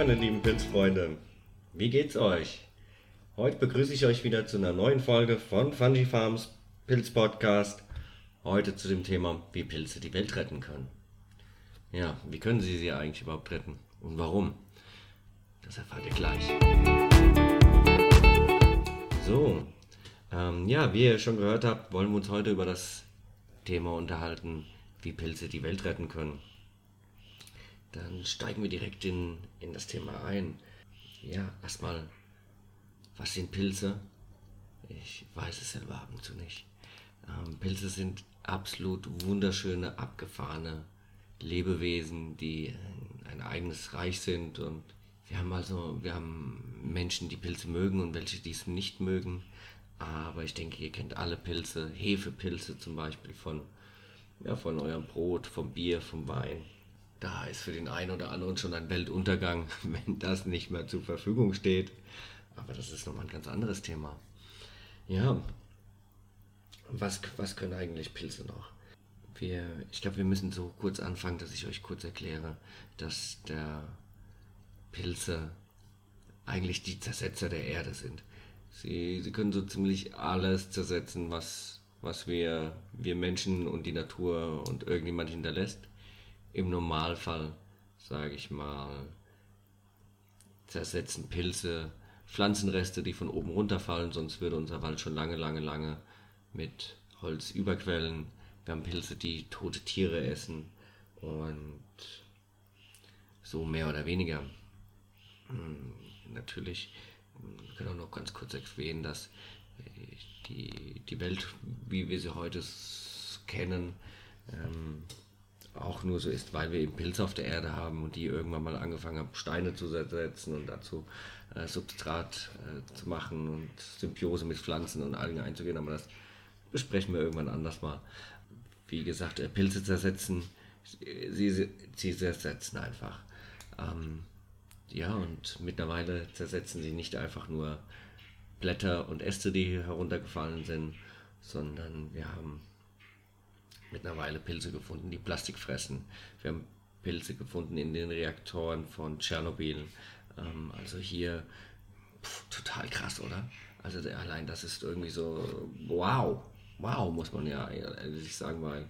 meine lieben Pilzfreunde. Wie geht's euch? Heute begrüße ich euch wieder zu einer neuen Folge von Fungi Farms Pilz Podcast. Heute zu dem Thema, wie Pilze die Welt retten können. Ja, wie können sie sie eigentlich überhaupt retten und warum? Das erfahrt ihr gleich. So, ähm, ja, wie ihr schon gehört habt, wollen wir uns heute über das Thema unterhalten, wie Pilze die Welt retten können. Dann steigen wir direkt in, in das Thema ein. Ja, erstmal, was sind Pilze? Ich weiß es selber ab und zu nicht. Ähm, Pilze sind absolut wunderschöne, abgefahrene Lebewesen, die ein, eigenes Reich sind und wir haben also, wir haben Menschen, die Pilze mögen und welche, die es nicht mögen. Aber ich denke, ihr kennt alle Pilze, Hefepilze zum Beispiel von, ja, von eurem Brot, vom Bier, vom Wein da ist für den einen oder anderen schon ein Weltuntergang, wenn das nicht mehr zur Verfügung steht. Aber das ist nochmal ein ganz anderes Thema. Ja, was, was können eigentlich Pilze noch? Wir, ich glaube, wir müssen so kurz anfangen, dass ich euch kurz erkläre, dass der Pilze eigentlich die Zersetzer der Erde sind. Sie, sie können so ziemlich alles zersetzen, was, was wir, wir Menschen und die Natur und irgendjemand hinterlässt im Normalfall, sage ich mal, zersetzen Pilze Pflanzenreste, die von oben runterfallen, sonst würde unser Wald schon lange, lange, lange mit Holz überquellen. Wir haben Pilze, die tote Tiere essen und so mehr oder weniger. Hm, natürlich wir können auch noch ganz kurz erwähnen, dass die, die Welt, wie wir sie heute kennen, ähm, auch nur so ist, weil wir eben Pilze auf der Erde haben und die irgendwann mal angefangen haben, Steine zu setzen und dazu äh, Substrat äh, zu machen und Symbiose mit Pflanzen und Algen einzugehen. Aber das besprechen wir irgendwann anders mal. Wie gesagt, äh, Pilze zersetzen, sie, sie, zersetzen einfach. Ähm, ja, und mittlerweile zersetzen sie nicht einfach nur Blätter und Äste, die heruntergefallen sind, sondern wir haben mittlerweile Pilze gefunden, die Plastik fressen. Wir haben Pilze gefunden in den Reaktoren von Tschernobyl. Ähm, also hier pff, total krass, oder? Also allein das ist irgendwie so, wow, wow, muss man ja ehrlich sagen, weil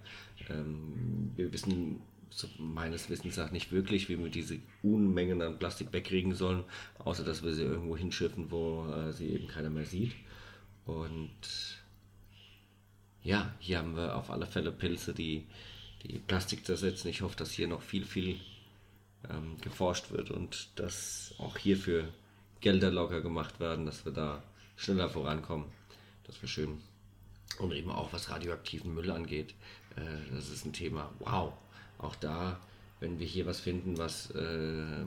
ähm, wir wissen so meines Wissens nach nicht wirklich, wie wir diese Unmengen an Plastik wegkriegen sollen, außer dass wir sie irgendwo hinschiffen, wo äh, sie eben keiner mehr sieht. Und ja, hier haben wir auf alle Fälle Pilze, die, die Plastik zersetzen. Ich hoffe, dass hier noch viel, viel ähm, geforscht wird und dass auch hierfür Gelder locker gemacht werden, dass wir da schneller vorankommen. Das wäre schön. Und eben auch was radioaktiven Müll angeht. Äh, das ist ein Thema. Wow. Auch da, wenn wir hier was finden, was äh,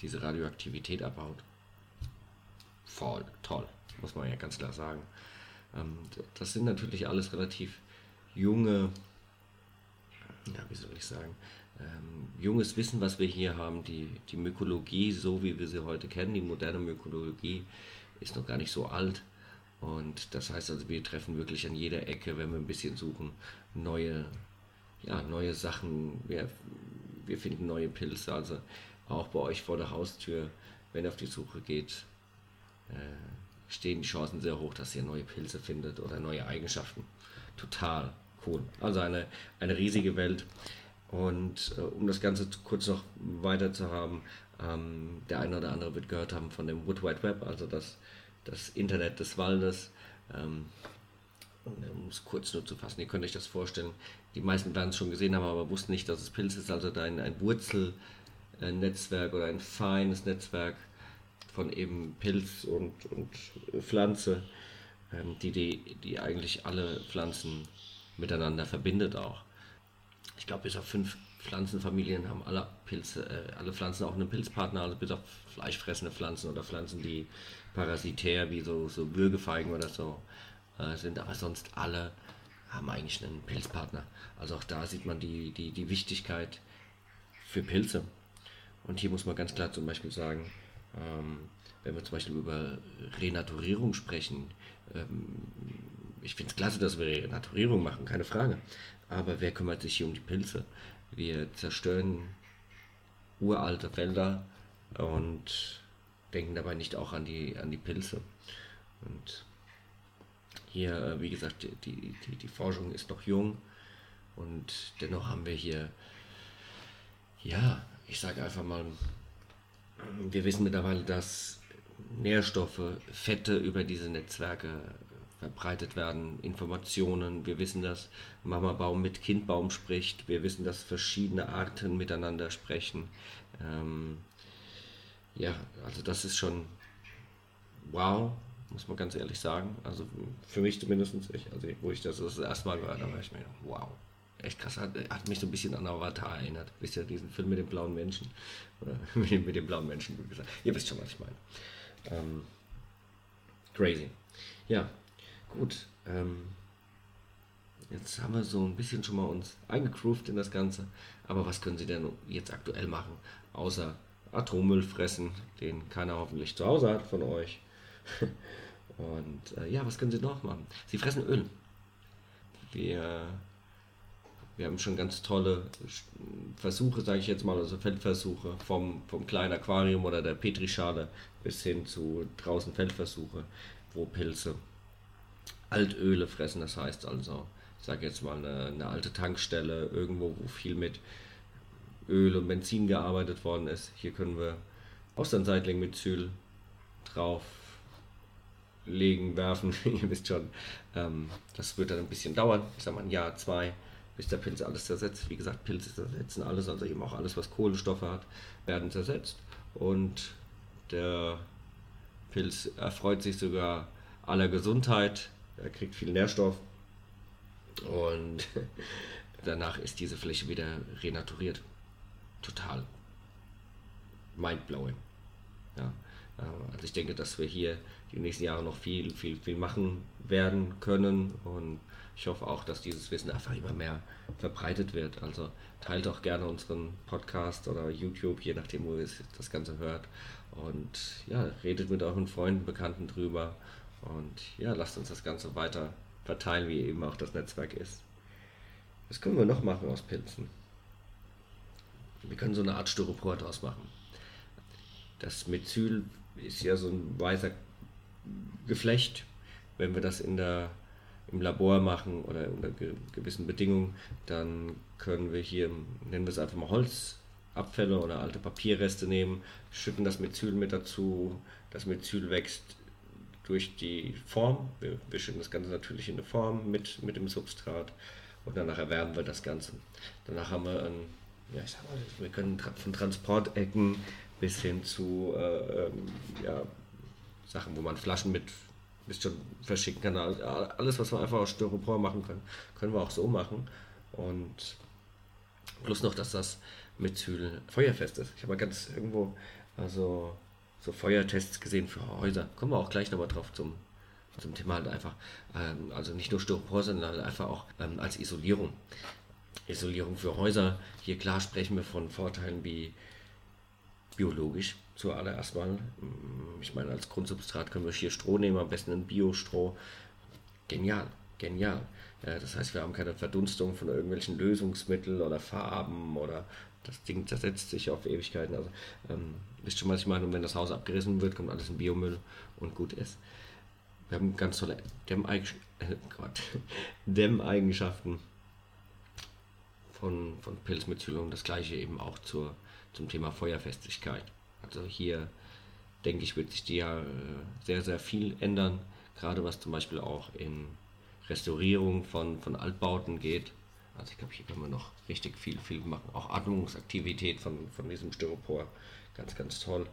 diese Radioaktivität abbaut. Voll toll, muss man ja ganz klar sagen. Ähm, das sind natürlich alles relativ junge, ja, wie soll ich sagen, ähm, junges Wissen, was wir hier haben. Die, die Mykologie, so wie wir sie heute kennen, die moderne Mykologie, ist noch gar nicht so alt. Und das heißt also, wir treffen wirklich an jeder Ecke, wenn wir ein bisschen suchen, neue, ja, neue Sachen. Wir, wir finden neue Pilze. Also auch bei euch vor der Haustür, wenn ihr auf die Suche geht, äh, stehen die Chancen sehr hoch, dass ihr neue Pilze findet oder neue Eigenschaften. Total cool. Also eine, eine riesige Welt. Und äh, um das Ganze kurz noch weiter zu haben, ähm, der eine oder andere wird gehört haben von dem Wood Wide Web, also das, das Internet des Waldes. Ähm, um es kurz nur zu fassen, ihr könnt euch das vorstellen. Die meisten werden es schon gesehen haben, aber wussten nicht, dass es Pilz ist. Also ein, ein Wurzelnetzwerk oder ein feines Netzwerk von eben Pilz und, und Pflanze, ähm, die, die, die eigentlich alle Pflanzen miteinander verbindet auch. Ich glaube, bis auf fünf Pflanzenfamilien haben alle Pilze, äh, alle Pflanzen auch einen Pilzpartner, also bis auf fleischfressende Pflanzen oder Pflanzen, die parasitär wie so, so Würgefeigen oder so äh, sind, aber sonst alle haben eigentlich einen Pilzpartner. Also auch da sieht man die, die, die Wichtigkeit für Pilze. Und hier muss man ganz klar zum Beispiel sagen, ähm, wenn wir zum Beispiel über Renaturierung sprechen, ähm, ich finde es klasse, dass wir Renaturierung machen, keine Frage. Aber wer kümmert sich hier um die Pilze? Wir zerstören uralte Felder, und denken dabei nicht auch an die, an die Pilze. Und hier, äh, wie gesagt, die, die, die Forschung ist noch jung und dennoch haben wir hier, ja, ich sage einfach mal, wir wissen mittlerweile, dass Nährstoffe, Fette über diese Netzwerke verbreitet werden, Informationen. Wir wissen, dass Mama Baum mit Kind Baum spricht. Wir wissen, dass verschiedene Arten miteinander sprechen. Ähm, ja, also das ist schon wow, muss man ganz ehrlich sagen. Also für mich zumindest, ich, also wo ich das das erste Mal gehört habe, war ich mir, wow, echt krass. Hat, hat mich so ein bisschen an Avatar erinnert. Wisst ihr, diesen Film mit den blauen Menschen? Mit den blauen Menschen, wie gesagt. Ihr wisst schon, was ich meine. Ähm, crazy. Ja, gut. Ähm, jetzt haben wir so ein bisschen schon mal uns eingegroovt in das Ganze. Aber was können Sie denn jetzt aktuell machen? Außer Atommüll fressen, den keiner hoffentlich zu Hause hat von euch. Und äh, ja, was können Sie noch machen? Sie fressen Öl. Wir, wir haben schon ganz tolle Versuche, sage ich jetzt mal, also Feldversuche vom, vom kleinen Aquarium oder der Petrischale bis hin zu draußen Feldversuche, wo Pilze Altöle fressen. Das heißt also, ich sage jetzt mal eine, eine alte Tankstelle irgendwo, wo viel mit Öl und Benzin gearbeitet worden ist. Hier können wir Austernseitling mit Zyl drauf legen, werfen. Ihr wisst schon, ähm, das wird dann ein bisschen dauern. Ich sage mal ein Jahr, zwei, bis der Pilz alles zersetzt. Wie gesagt, Pilze zersetzen alles, also eben auch alles, was Kohlenstoffe hat, werden zersetzt. Und der Pilz erfreut sich sogar aller Gesundheit. Er kriegt viel Nährstoff. Und danach ist diese Fläche wieder renaturiert total mindblowing. Ja. Also ich denke, dass wir hier die nächsten Jahre noch viel, viel, viel machen werden können und ich hoffe auch, dass dieses Wissen einfach immer mehr verbreitet wird. Also teilt auch gerne unseren Podcast oder YouTube, je nachdem, wo ihr das Ganze hört. Und ja, redet mit euren Freunden, Bekannten drüber. Und ja, lasst uns das Ganze weiter verteilen, wie eben auch das Netzwerk ist. Was können wir noch machen aus Pilzen? Wir können so eine Art Styropor draus machen. Das Methyl ist ja so ein weißer Geflecht. Wenn wir das in der, im Labor machen oder unter gewissen Bedingungen, dann können wir hier, nennen wir es einfach mal Holzabfälle oder alte Papierreste nehmen, schütten das Methyl mit dazu. Das Methyl wächst durch die Form. Wir, wir schütten das Ganze natürlich in eine Form mit, mit dem Substrat und danach erwärmen wir das Ganze. Danach haben wir ein ja, ich sag mal, wir können von Transportecken bis hin zu äh, ähm, ja, Sachen, wo man Flaschen mit bis schon verschicken kann. Alles, was wir einfach aus Styropor machen können, können wir auch so machen. Und plus noch, dass das Methyl feuerfest ist. Ich habe mal ganz irgendwo also so Feuertests gesehen für Häuser. Kommen wir auch gleich nochmal drauf zum, zum Thema halt einfach. Ähm, also nicht nur Styropor, sondern halt einfach auch ähm, als Isolierung. Isolierung für Häuser. Hier klar sprechen wir von Vorteilen wie biologisch zuallererst mal. Mm, ich meine, als Grundsubstrat können wir hier Stroh nehmen, am besten ein Biostroh. Genial, genial. Das heißt, wir haben keine Verdunstung von irgendwelchen Lösungsmitteln oder Farben oder das Ding zersetzt sich auf Ewigkeiten. Also, ähm, wisst schon, was ich meine? Und wenn das Haus abgerissen wird, kommt alles in Biomüll und gut ist. Wir haben ganz tolle Dämmeigenschaften. Äh, Dämmeigenschaften von, von Pilzmethylung. Das gleiche eben auch zur, zum Thema Feuerfestigkeit. Also hier denke ich, wird sich die ja äh, sehr, sehr viel ändern, gerade was zum Beispiel auch in Restaurierung von, von Altbauten geht. Also ich glaube, hier können wir noch richtig viel, viel machen. Auch Atmungsaktivität von, von diesem Styropor. Ganz, ganz toll.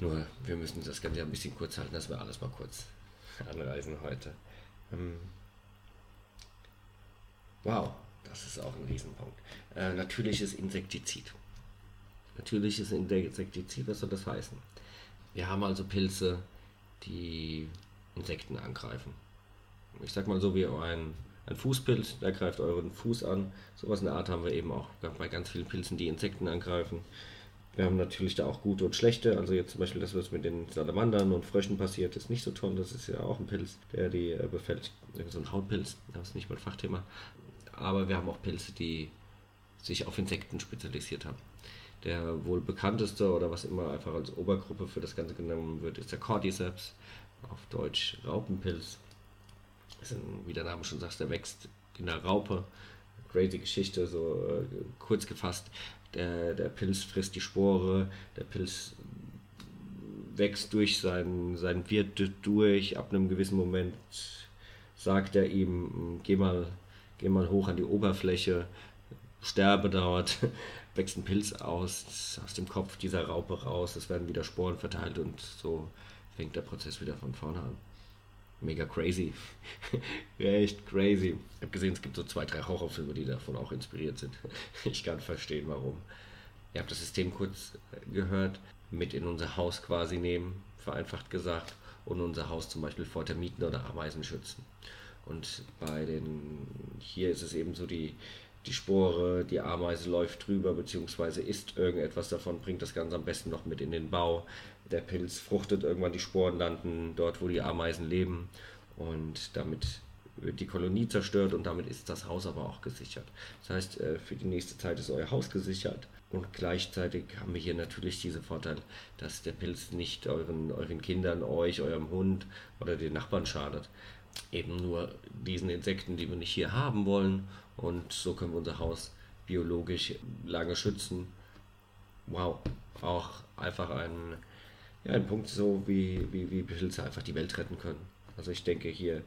Nur, wir müssen das Ganze ein bisschen kurz halten, dass wir alles mal kurz anreisen heute. Ähm wow, das ist auch ein Riesenpunkt. Äh, natürliches Insektizid. Natürliches Insektizid, was soll das heißen? Wir haben also Pilze, die Insekten angreifen. Ich sag mal so wie ein, ein Fußpilz, der greift euren Fuß an. Sowas in der Art haben wir eben auch bei ganz vielen Pilzen, die Insekten angreifen. Wir haben natürlich da auch gute und schlechte. Also jetzt zum Beispiel das, was mit den Salamandern und Fröschen passiert, ist nicht so toll. Das ist ja auch ein Pilz, der die äh, befällt. So ein Hautpilz, das ist nicht mein Fachthema aber wir haben auch Pilze, die sich auf Insekten spezialisiert haben. Der wohl bekannteste oder was immer einfach als Obergruppe für das Ganze genommen wird, ist der Cordyceps, auf Deutsch Raupenpilz. Ein, wie der Name schon sagt, der wächst in der Raupe. Crazy Geschichte, so äh, kurz gefasst. Der, der Pilz frisst die Spore, der Pilz wächst durch seinen, seinen Wirt durch. Ab einem gewissen Moment sagt er ihm, geh mal, geh mal hoch an die Oberfläche, sterbe dort, wächst ein Pilz aus, aus dem Kopf dieser Raupe raus, es werden wieder Sporen verteilt und so fängt der Prozess wieder von vorne an. Mega crazy. Echt crazy. Ich habe gesehen, es gibt so zwei, drei Horrorfilme, die davon auch inspiriert sind. ich kann verstehen, warum. Ihr habt das System kurz gehört mit in unser Haus quasi nehmen, vereinfacht gesagt, und unser Haus zum Beispiel vor Termiten oder Ameisen schützen. Und bei den, hier ist es eben so, die, die Spore, die Ameise läuft drüber, beziehungsweise isst irgendetwas davon, bringt das Ganze am besten noch mit in den Bau. Der Pilz fruchtet irgendwann, die Sporen landen dort, wo die Ameisen leben. Und damit wird die Kolonie zerstört und damit ist das Haus aber auch gesichert. Das heißt, äh, für die nächste Zeit ist euer Haus gesichert und gleichzeitig haben wir hier natürlich diesen Vorteil, dass der Pilz nicht euren, euren Kindern, euch, eurem Hund oder den Nachbarn schadet. Eben nur diesen Insekten, die wir nicht hier haben wollen. Und so können wir unser Haus biologisch lange schützen. Wow, auch einfach ein, ja, ein Punkt so, wie, wie, wie Pilze einfach die Welt retten können. Also ich denke, hier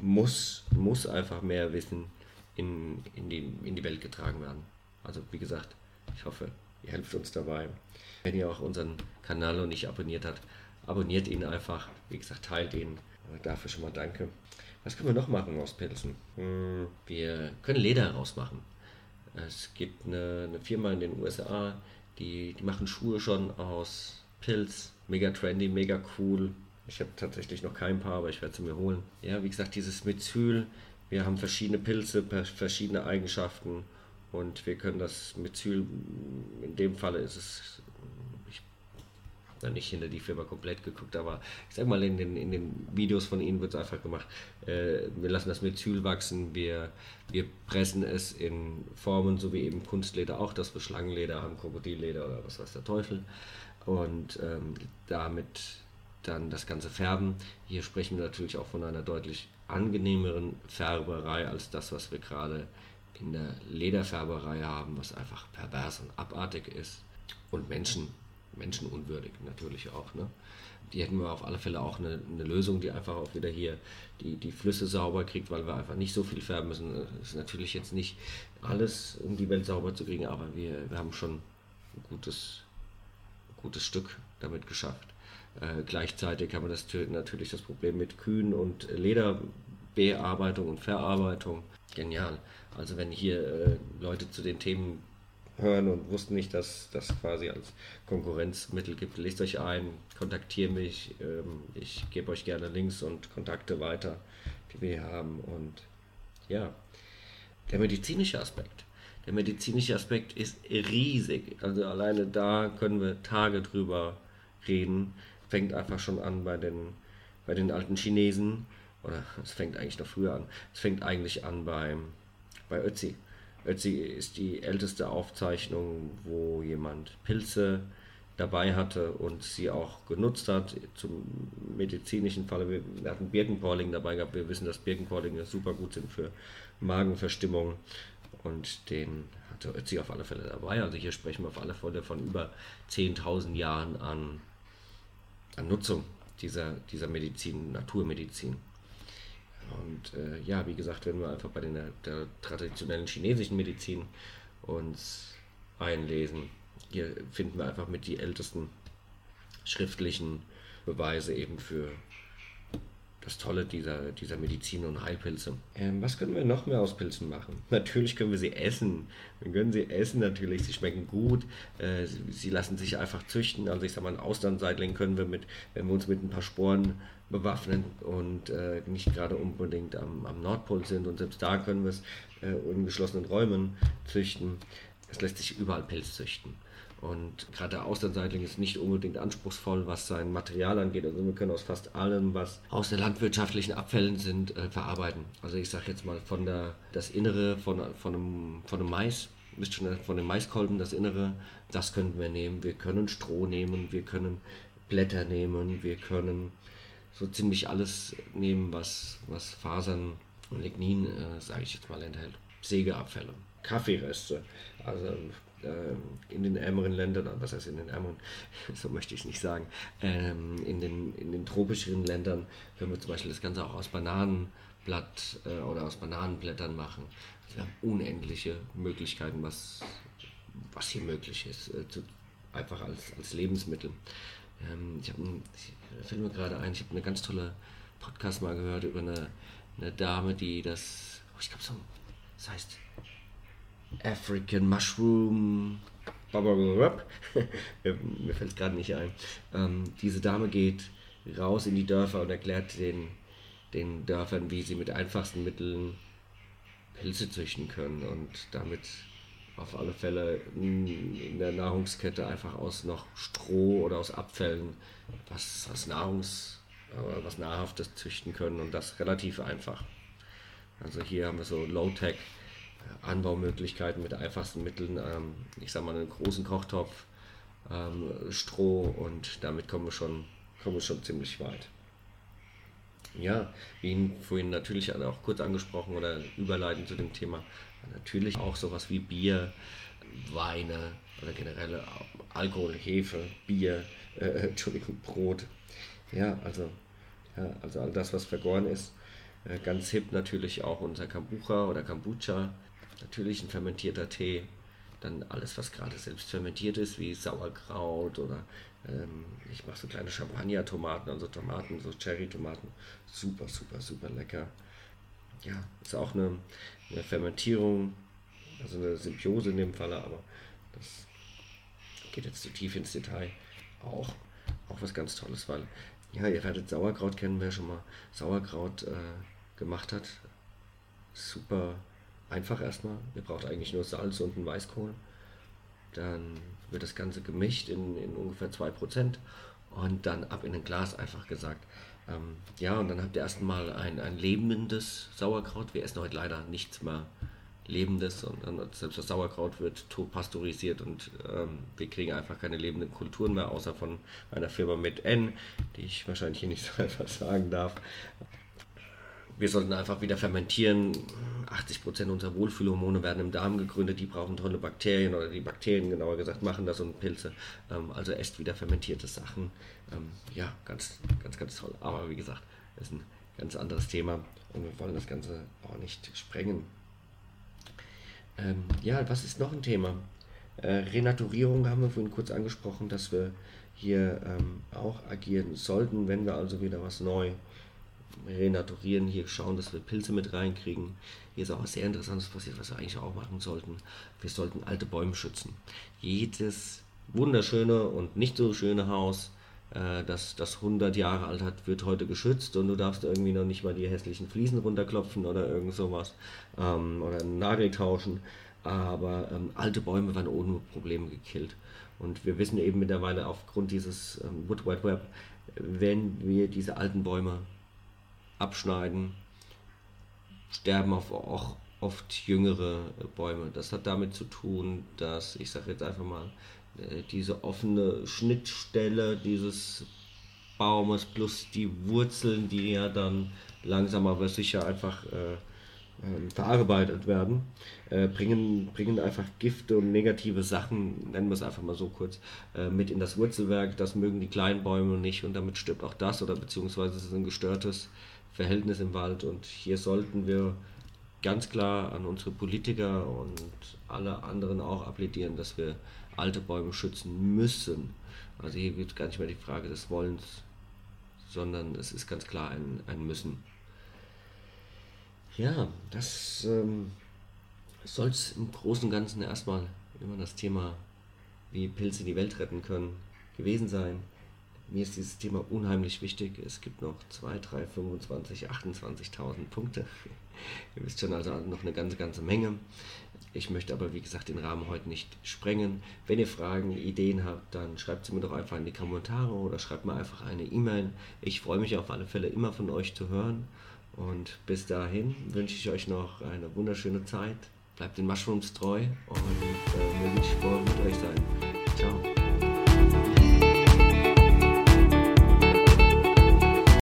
muss, muss einfach mehr Wissen in, in, die, in die Welt getragen werden. Also wie gesagt, ich hoffe, ihr helft uns dabei. Wenn ihr auch unseren Kanal noch nicht abonniert habt, abonniert ihn einfach. Wie gesagt, teilt ihn. Dafür schon mal danke. Was können wir noch machen aus Pilzen? Hm, wir können Leder rausmachen. Es gibt eine, eine Firma in den USA, die, die machen Schuhe schon aus Pilz. Mega trendy, mega cool. Ich habe tatsächlich noch kein Paar, aber ich werde sie mir holen. Ja, wie gesagt, dieses Methyl. Wir haben verschiedene Pilze, verschiedene Eigenschaften und wir können das Methyl, in dem Falle ist es, habe nicht hinter die Firma komplett geguckt, aber ich sag mal, in den, in den Videos von ihnen wird es einfach gemacht. Äh, wir lassen das Methyl wachsen, wir, wir pressen es in Formen, so wie eben Kunstleder auch, dass wir Schlangenleder haben, Krokodilleder oder was weiß der Teufel. Und ähm, damit dann das Ganze färben. Hier sprechen wir natürlich auch von einer deutlich angenehmeren Färberei als das, was wir gerade in der Lederfärberei haben, was einfach pervers und abartig ist und Menschen, menschenunwürdig natürlich auch. Ne? Die hätten wir auf alle Fälle auch eine, eine, Lösung, die einfach auch wieder hier die, die Flüsse sauber kriegt, weil wir einfach nicht so viel färben müssen. Das ist natürlich jetzt nicht alles, um die Welt sauber zu kriegen, aber wir, wir haben schon ein gutes, ein gutes Stück damit geschafft. Äh, gleichzeitig haben wir das, natürlich das Problem mit Kühen und Lederbearbeitung und Verarbeitung. Genial. Also wenn hier äh, Leute zu den Themen hören und wussten nicht, dass das quasi als Konkurrenzmittel gibt, lest euch ein, kontaktiert mich, ähm, ich gebe euch gerne Links und Kontakte weiter, die wir haben. Und ja, der medizinische Aspekt. Der medizinische Aspekt ist riesig. Also alleine da können wir Tage drüber reden. Fängt einfach schon an bei den, bei den alten Chinesen. Oder es fängt eigentlich noch früher an. Es fängt eigentlich an beim bei Ötzi. Ötzi ist die älteste Aufzeichnung, wo jemand Pilze dabei hatte und sie auch genutzt hat. Zum medizinischen Falle, wir hatten Birkenpolling dabei gehabt. Wir wissen, dass Birkenpollinge super gut sind für Magenverstimmung und den hatte Ötzi auf alle Fälle dabei. Also hier sprechen wir auf alle Fälle von über 10.000 Jahren an, an Nutzung dieser, dieser Medizin, Naturmedizin. Und äh, ja, wie gesagt, wenn wir einfach bei den, der traditionellen chinesischen Medizin uns einlesen, hier finden wir einfach mit die ältesten schriftlichen Beweise eben für das Tolle dieser, dieser Medizin und Heilpilze. Ähm, was können wir noch mehr aus Pilzen machen? Natürlich können wir sie essen. Wir können sie essen natürlich. Sie schmecken gut. Äh, sie, sie, lassen sich einfach züchten. Also ich sag mal, ein Austernseitling können wir mit, wenn wir uns mit ein paar Sporen bewaffnen und äh, nicht gerade unbedingt am, am, Nordpol sind. Und selbst da können wir es äh, in geschlossenen Räumen züchten. Es lässt sich überall Pilz züchten. Und gerade der Austernseitling ist nicht unbedingt anspruchsvoll, was sein Material angeht. Also wir können aus fast allem, was aus der landwirtschaftlichen Abfällen sind, äh, verarbeiten. Also ich sage jetzt mal von der das Innere von, von, einem, von einem Mais wisst schon von den Maiskolben, das Innere, das könnten wir nehmen. Wir können Stroh nehmen, wir können Blätter nehmen, wir können so ziemlich alles nehmen, was, was Fasern und Lignin, äh, sage ich jetzt mal, enthält. Sägeabfälle, Kaffeereste, also äh, in den ärmeren Ländern, was heißt in den ärmeren, so möchte ich es nicht sagen, ähm, in, den, in den tropischeren Ländern können wir zum Beispiel das Ganze auch aus Bananenblatt äh, oder aus Bananenblättern machen. Also wir haben unendliche Möglichkeiten, was, was hier möglich ist, äh, einfach als, als Lebensmittel. Ähm, ich habe, fällt mir gerade ein, ich habe eine ganz tolle Podcast mal gehört über eine, eine Dame, die das, oh, ich glaube so, das heißt African Mushroom. Mir fällt es gerade nicht ein. Ähm, diese Dame geht raus in die Dörfer und erklärt den, den Dörfern, wie sie mit einfachsten Mitteln Pilze züchten können und damit auf alle Fälle in der Nahrungskette einfach aus noch Stroh oder aus Abfällen was, was Nahrungs, äh, was Nahrhaftes züchten können und das relativ einfach. Also hier haben wir so Low-Tech Anbaumöglichkeiten mit einfachsten Mitteln. Ähm, ich sag mal einen großen Kochtopf, ähm, Stroh und damit kommen wir schon, kommen wir schon ziemlich weit. Ja, wie vorhin natürlich auch kurz angesprochen oder überleiten zu dem Thema, natürlich auch sowas wie Bier, Weine oder generell Alkohol, Hefe, Bier, äh, Entschuldigung, Brot. Ja, also, ja, also all das, was vergoren ist. Äh, ganz hip natürlich auch unser Kombucha oder Kombucha natürlich ein fermentierter Tee, dann alles, was gerade selbst fermentiert ist, wie Sauerkraut oder ähm, ich mache so kleine Champagner-Tomaten, also Tomaten, so Cherry-Tomaten, super, super, super lecker. Ja, ist auch eine, eine Fermentierung, also eine Symbiose in dem Falle, aber das geht jetzt zu tief ins Detail. Auch, auch was ganz Tolles, weil, ja, ihr werdet Sauerkraut kennen, wer schon mal Sauerkraut äh, gemacht hat. Super einfach erstmal. Ihr braucht eigentlich nur Salz und einen Weißkohl. Dann wird das Ganze gemischt in, in ungefähr 2% und dann ab in ein Glas einfach gesagt. Ähm, ja, und dann habt ihr erstmal ein, ein lebendes Sauerkraut. Wir essen heute leider nichts mehr Lebendes, sondern selbst das Sauerkraut wird pasteurisiert und ähm, wir kriegen einfach keine lebenden Kulturen mehr, außer von einer Firma mit N, die ich wahrscheinlich hier nicht so einfach sagen darf wir sollten einfach wieder fermentieren. 80% unserer Wohlfühlhormone werden im Darm gegründet, die brauchen tolle Bakterien oder die Bakterien genauer gesagt machen das und Pilze. Ähm, also esst wieder fermentierte Sachen. Ähm, ja, ganz, ganz, ganz toll. Aber wie gesagt, ist ein ganz anderes Thema und wir wollen das Ganze auch nicht sprengen. Ähm, ja, was ist noch ein Thema? Äh, Renaturierung haben wir vorhin kurz angesprochen, dass wir hier ähm, auch agieren sollten, wenn wir also wieder was neu renaturieren, hier schauen, dass wir Pilze mit reinkriegen. Hier ist auch was sehr Interessantes passiert, was wir eigentlich auch machen sollten. Wir sollten alte Bäume schützen. Jedes wunderschöne und nicht so schöne Haus, äh, das, das 100 Jahre alt hat, wird heute geschützt und du darfst irgendwie noch nicht mal die hässlichen Fliesen runterklopfen oder irgend sowas ähm, oder einen Nagel tauschen. Aber ähm, alte Bäume werden ohne Probleme gekillt. Und wir wissen eben mittlerweile aufgrund dieses ähm, Wood Wide Web, wenn wir diese alten Bäume abschneiden, sterben auch oft jüngere Bäume. Das hat damit zu tun, dass, ich sage jetzt einfach mal, äh, diese offene Schnittstelle dieses Baumes plus die Wurzeln, die ja dann langsam aber sicher einfach äh, äh, verarbeitet werden, äh, bringen, bringen einfach Gifte und negative Sachen, nennen wir es einfach mal so kurz, äh, mit in das Wurzelwerk. Das mögen die kleinen Bäume nicht und damit stirbt auch das oder beziehungsweise es ist ein gestörtes Verhältnis im Wald. Und hier sollten wir ganz klar an unsere Politiker und alle anderen auch appellieren, dass wir alte Bäume schützen müssen. Also hier wird gar nicht mehr die Frage des Wollens, sondern es ist ganz klar ein, ein Müssen. Ja, das ähm, soll es im Großen und Ganzen erstmal immer das Thema, wie Pilze die Welt retten können, gewesen sein mir ist dieses Thema unheimlich wichtig. Es gibt noch 2, 3, 25, 28.000 Punkte. Ihr wisst schon, also noch eine ganze, ganze Menge. Ich möchte aber, wie gesagt, den Rahmen heute nicht sprengen. Wenn ihr Fragen, Ideen habt, dann schreibt sie mir doch einfach in die Kommentare oder schreibt mir einfach eine E-Mail. Ich freue mich auf alle Fälle immer von euch zu hören. Und bis dahin wünsche ich euch noch eine wunderschöne Zeit. bleibt den Mushrooms treu und äh, wir wünschen vor, mit euch